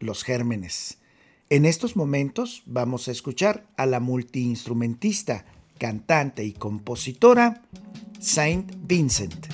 los gérmenes. En estos momentos vamos a escuchar a la multiinstrumentista, cantante y compositora Saint Vincent.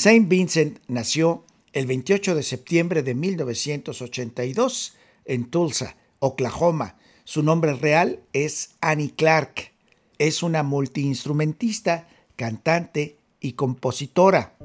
Saint Vincent nació el 28 de septiembre de 1982 en Tulsa, Oklahoma. Su nombre real es Annie Clark. Es una multiinstrumentista, cantante y compositora.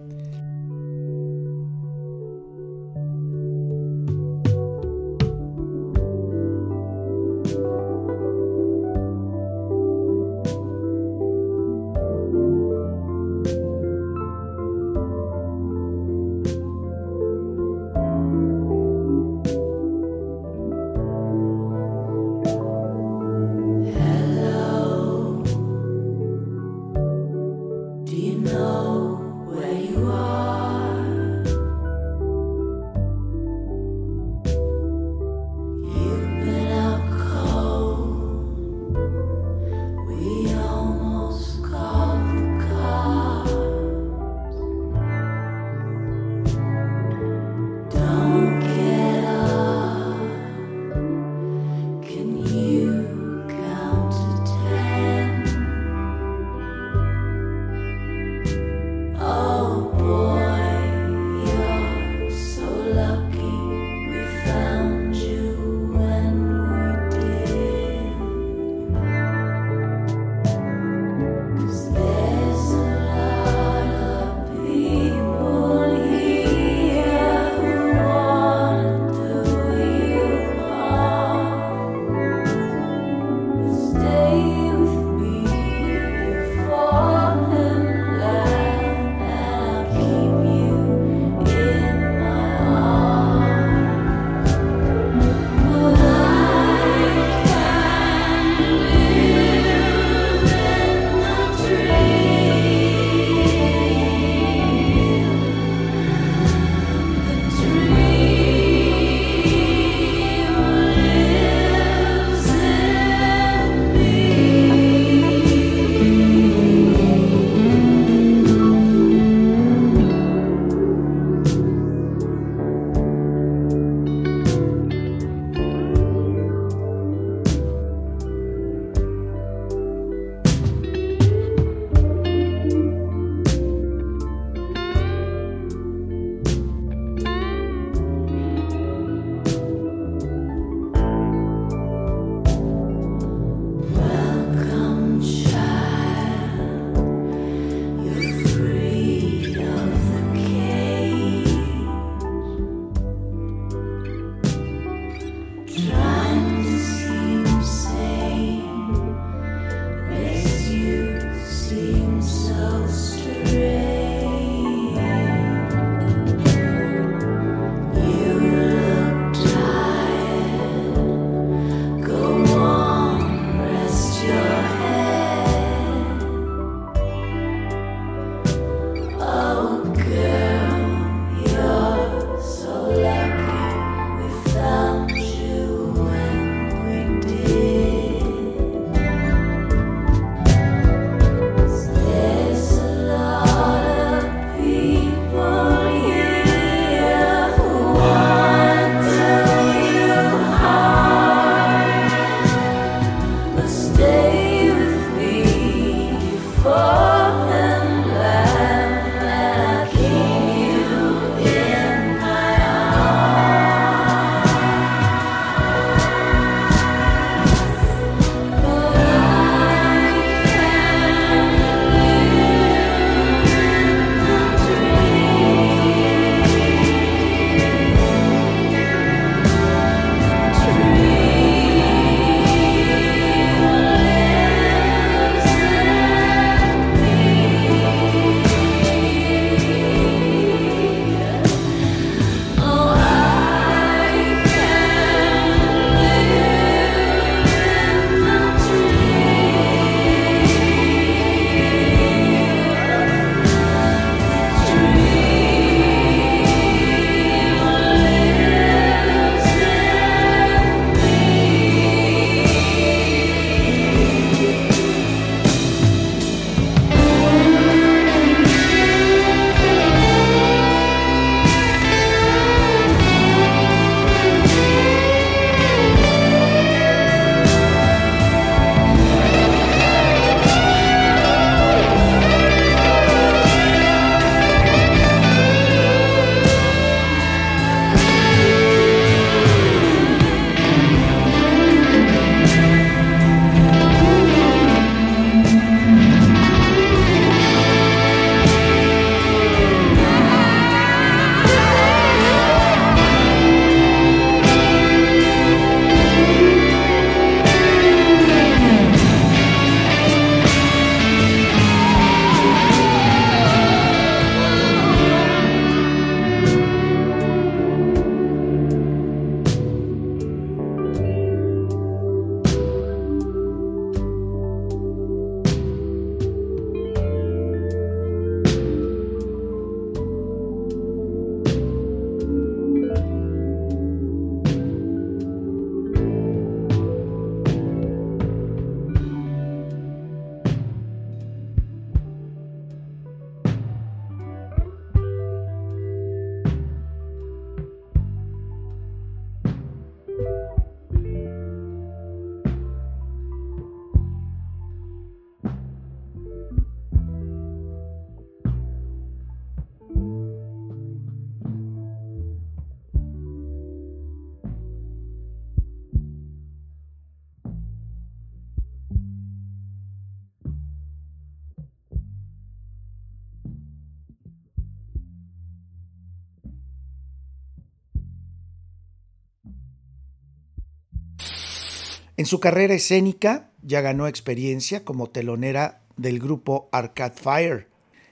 En su carrera escénica ya ganó experiencia como telonera del grupo Arcade Fire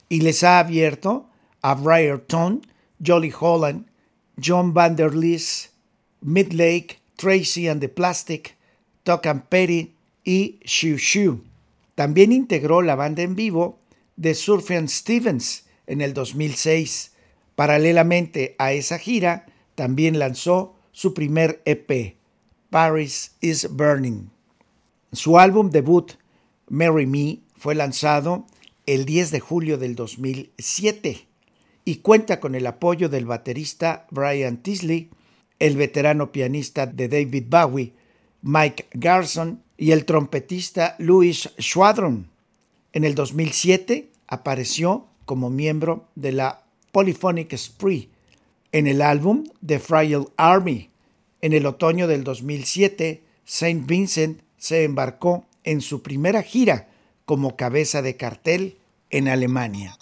y les ha abierto a Briarton, Jolly Holland, John Van der Midlake, Tracy and the Plastic, Tuck and Petty y Shoo Shoo. También integró la banda en vivo de Surfian Stevens en el 2006. Paralelamente a esa gira, también lanzó su primer EP, Paris is Burning. Su álbum debut, Marry Me, fue lanzado el 10 de julio del 2007 y cuenta con el apoyo del baterista Brian Tisley, el veterano pianista de David Bowie, Mike Garson y el trompetista Louis Schwadron. En el 2007 apareció como miembro de la Polyphonic Spree en el álbum The Frail Army. En el otoño del 2007, Saint Vincent se embarcó en su primera gira como cabeza de cartel en Alemania.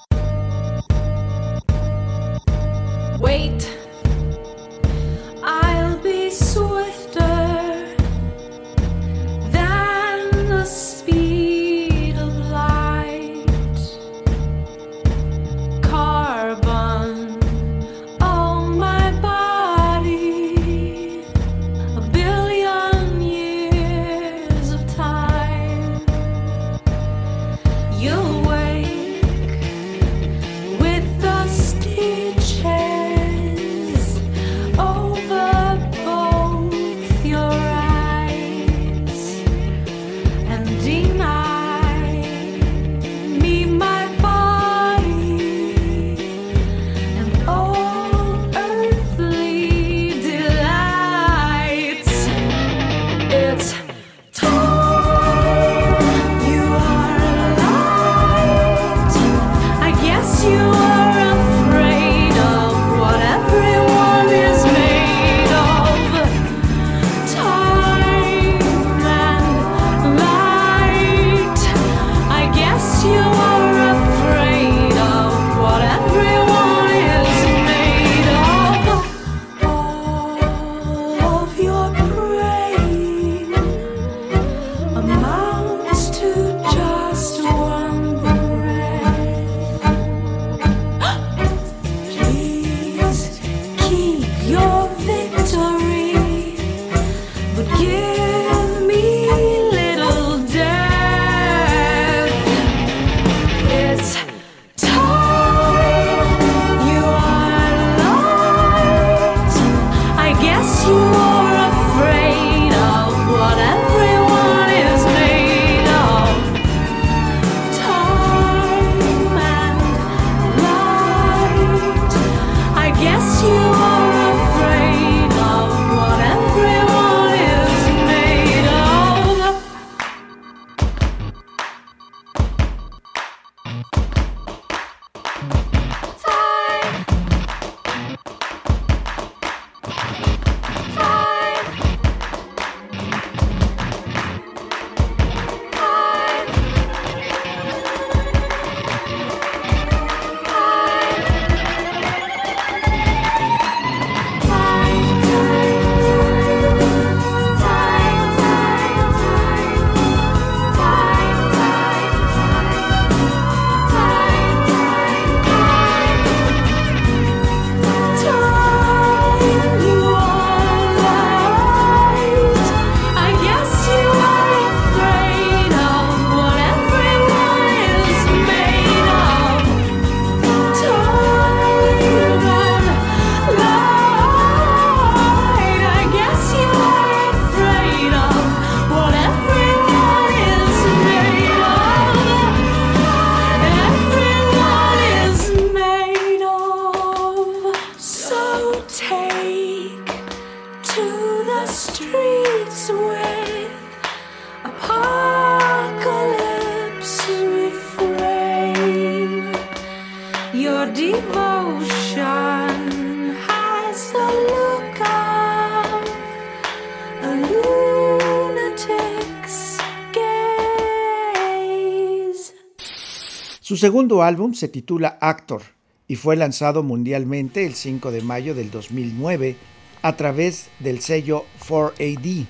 Su segundo álbum se titula Actor y fue lanzado mundialmente el 5 de mayo del 2009 a través del sello 4AD.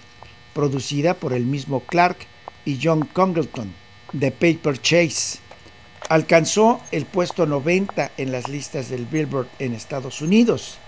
producida por el mismo Clark y John Congleton, de Paper Chase. Alcanzó el puesto 90 en las listas del Billboard en Estados Unidos.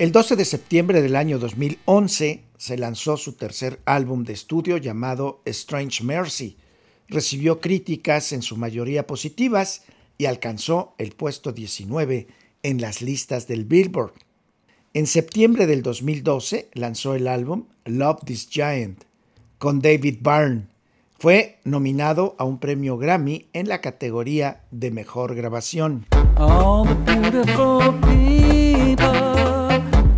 El 12 de septiembre del año 2011 se lanzó su tercer álbum de estudio llamado Strange Mercy. Recibió críticas en su mayoría positivas y alcanzó el puesto 19 en las listas del Billboard. En septiembre del 2012 lanzó el álbum Love This Giant con David Byrne. Fue nominado a un premio Grammy en la categoría de Mejor Grabación.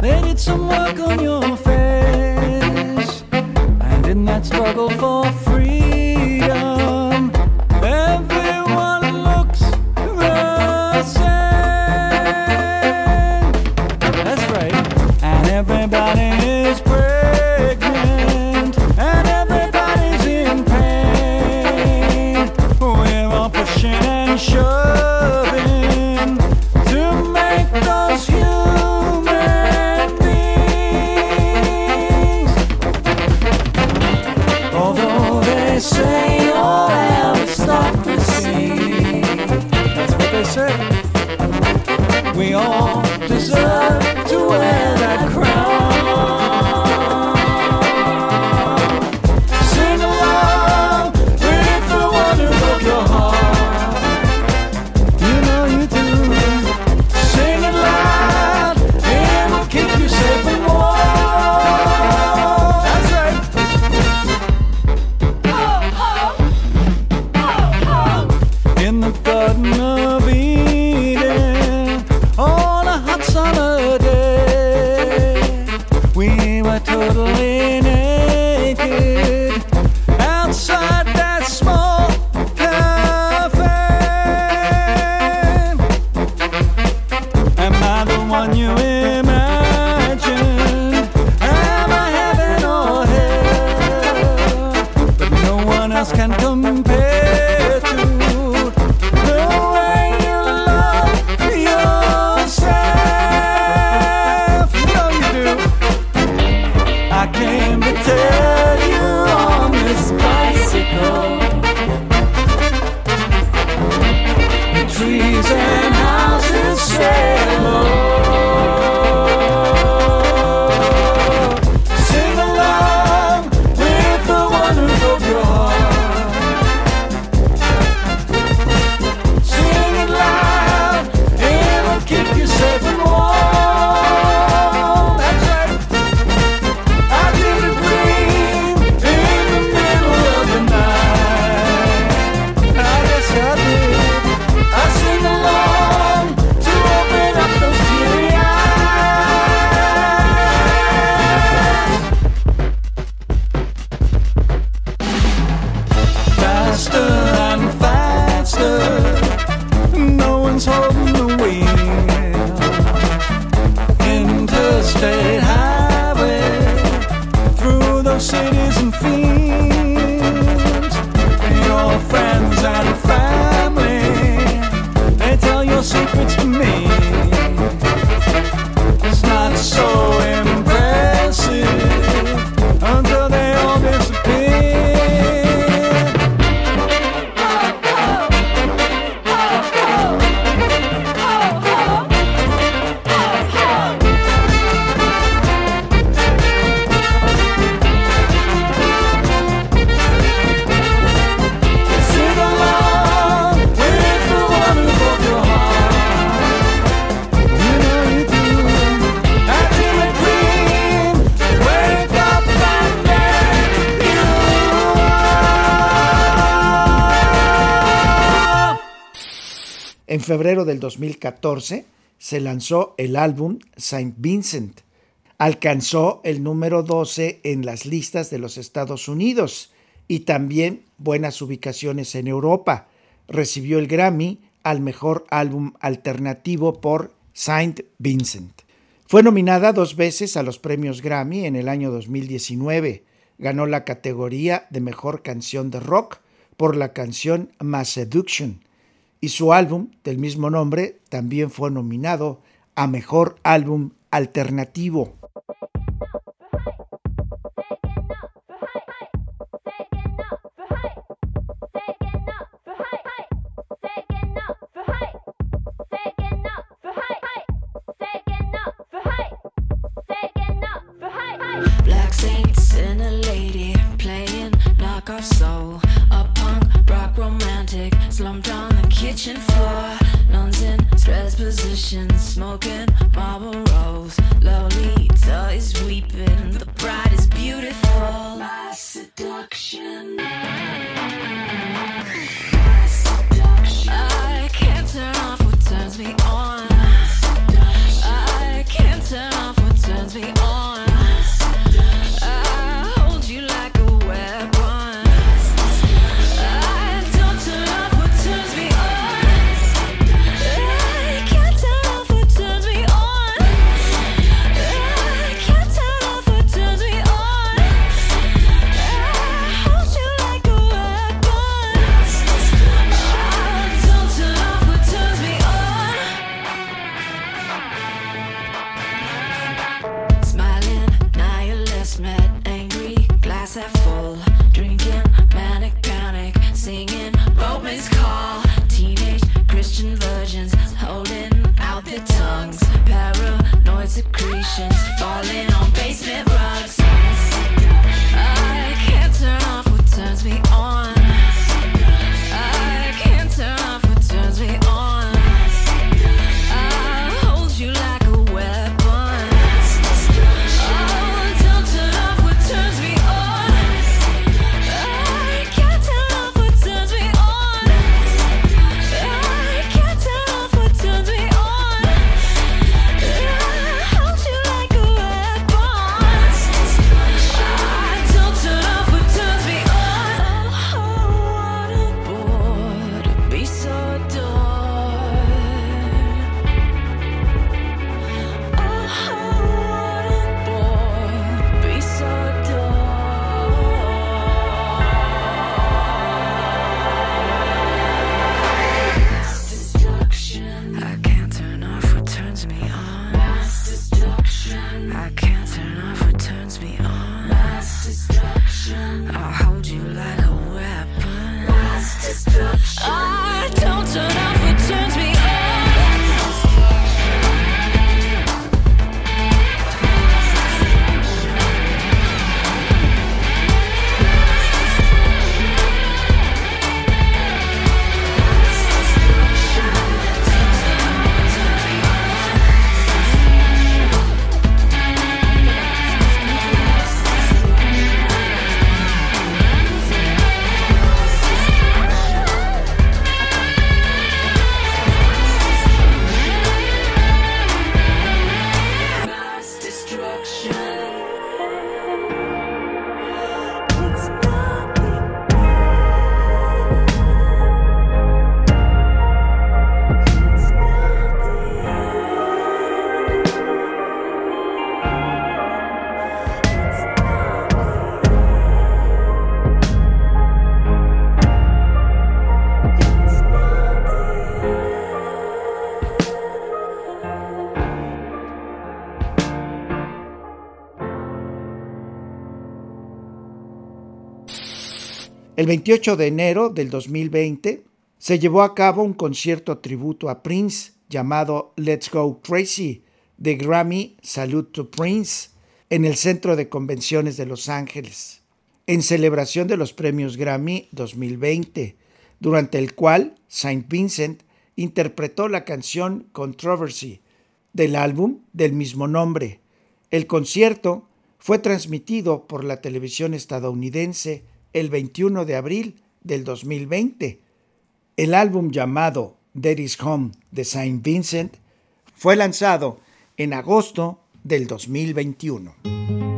They did some work on your face, and in that struggle for febrero del 2014 se lanzó el álbum Saint Vincent. Alcanzó el número 12 en las listas de los Estados Unidos y también buenas ubicaciones en Europa. Recibió el Grammy al mejor álbum alternativo por Saint Vincent. Fue nominada dos veces a los premios Grammy en el año 2019. Ganó la categoría de mejor canción de rock por la canción My Seduction y su álbum del mismo nombre también fue nominado a Mejor Álbum Alternativo. Production. El 28 de enero del 2020 se llevó a cabo un concierto tributo a Prince llamado Let's Go Crazy de Grammy Salute to Prince en el Centro de Convenciones de Los Ángeles, en celebración de los premios Grammy 2020, durante el cual Saint Vincent interpretó la canción Controversy del álbum del mismo nombre. El concierto fue transmitido por la televisión estadounidense el 21 de abril del 2020. El álbum llamado Daddy's Home de Saint Vincent fue lanzado en agosto del 2021.